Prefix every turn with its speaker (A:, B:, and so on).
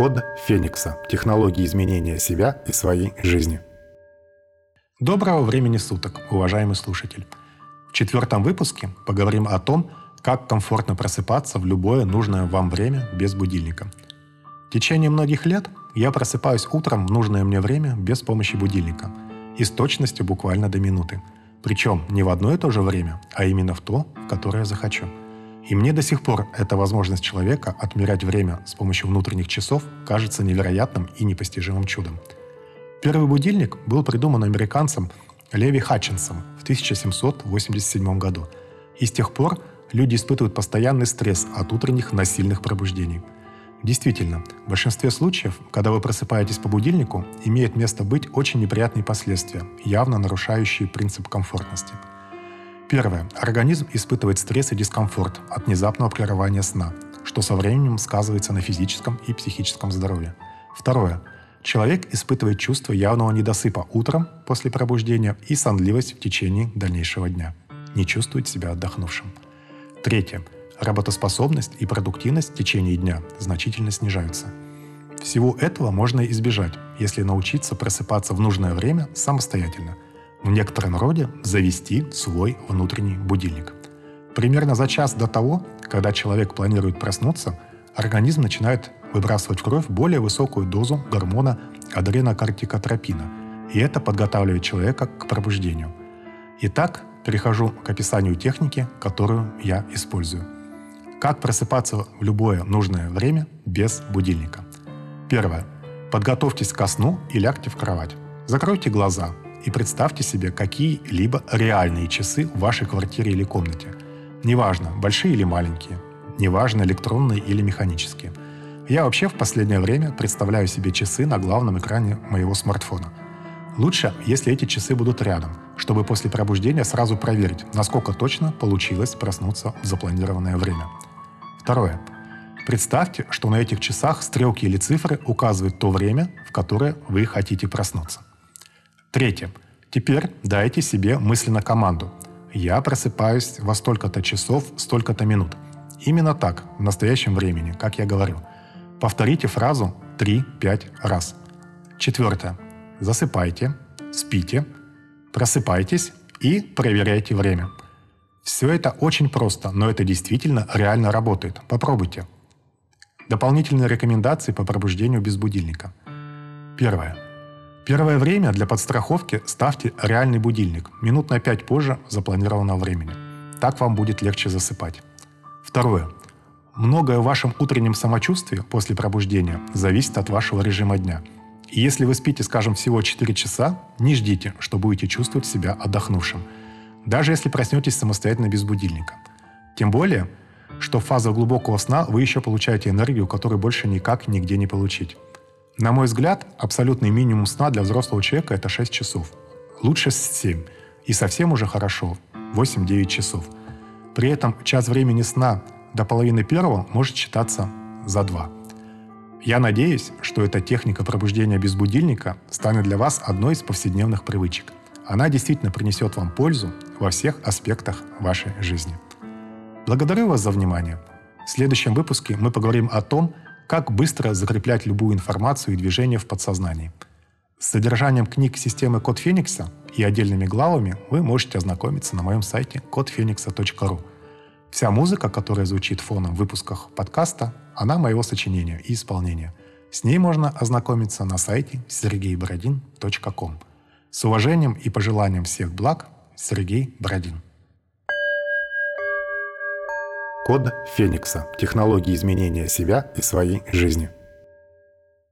A: Код Феникса. Технологии изменения себя и своей жизни. Доброго времени суток, уважаемый слушатель. В четвертом выпуске поговорим о том, как комфортно просыпаться в любое нужное вам время без будильника. В течение многих лет я просыпаюсь утром в нужное мне время без помощи будильника и с точностью буквально до минуты. Причем не в одно и то же время, а именно в то, в которое захочу – и мне до сих пор эта возможность человека отмерять время с помощью внутренних часов кажется невероятным и непостижимым чудом. Первый будильник был придуман американцем Леви Хатчинсом в 1787 году. И с тех пор люди испытывают постоянный стресс от утренних насильных пробуждений. Действительно, в большинстве случаев, когда вы просыпаетесь по будильнику, имеет место быть очень неприятные последствия, явно нарушающие принцип комфортности – Первое. Организм испытывает стресс и дискомфорт от внезапного прерывания сна, что со временем сказывается на физическом и психическом здоровье. Второе. Человек испытывает чувство явного недосыпа утром после пробуждения и сонливость в течение дальнейшего дня. Не чувствует себя отдохнувшим. Третье. Работоспособность и продуктивность в течение дня значительно снижаются. Всего этого можно избежать, если научиться просыпаться в нужное время самостоятельно – в некотором роде завести свой внутренний будильник. Примерно за час до того, когда человек планирует проснуться, организм начинает выбрасывать в кровь более высокую дозу гормона адренокортикотропина, и это подготавливает человека к пробуждению. Итак, перехожу к описанию техники, которую я использую. Как просыпаться в любое нужное время без будильника. Первое. Подготовьтесь ко сну и лягте в кровать. Закройте глаза, и представьте себе какие-либо реальные часы в вашей квартире или комнате. Неважно, большие или маленькие, неважно, электронные или механические. Я вообще в последнее время представляю себе часы на главном экране моего смартфона. Лучше, если эти часы будут рядом, чтобы после пробуждения сразу проверить, насколько точно получилось проснуться в запланированное время. Второе. Представьте, что на этих часах стрелки или цифры указывают то время, в которое вы хотите проснуться. Третье. Теперь дайте себе мысленно команду. Я просыпаюсь во столько-то часов, столько-то минут. Именно так, в настоящем времени, как я говорил. Повторите фразу 3-5 раз. Четвертое. Засыпайте, спите, просыпайтесь и проверяйте время. Все это очень просто, но это действительно реально работает. Попробуйте. Дополнительные рекомендации по пробуждению без будильника. Первое. Первое время для подстраховки ставьте реальный будильник минут на 5 позже запланированного времени. Так вам будет легче засыпать. Второе. Многое в вашем утреннем самочувствии после пробуждения зависит от вашего режима дня. И если вы спите, скажем, всего 4 часа, не ждите, что будете чувствовать себя отдохнувшим. Даже если проснетесь самостоятельно без будильника. Тем более, что в фазах глубокого сна вы еще получаете энергию, которую больше никак нигде не получить. На мой взгляд, абсолютный минимум сна для взрослого человека – это 6 часов. Лучше 7. И совсем уже хорошо – 8-9 часов. При этом час времени сна до половины первого может считаться за 2. Я надеюсь, что эта техника пробуждения без будильника станет для вас одной из повседневных привычек. Она действительно принесет вам пользу во всех аспектах вашей жизни. Благодарю вас за внимание. В следующем выпуске мы поговорим о том, как быстро закреплять любую информацию и движение в подсознании. С содержанием книг системы Код Феникса и отдельными главами вы можете ознакомиться на моем сайте kodfenix.ru. Вся музыка, которая звучит фоном в выпусках подкаста, она моего сочинения и исполнения. С ней можно ознакомиться на сайте sergeyborodin.com. С уважением и пожеланием всех благ, Сергей Бородин. Код Феникса. Технологии изменения себя и своей жизни.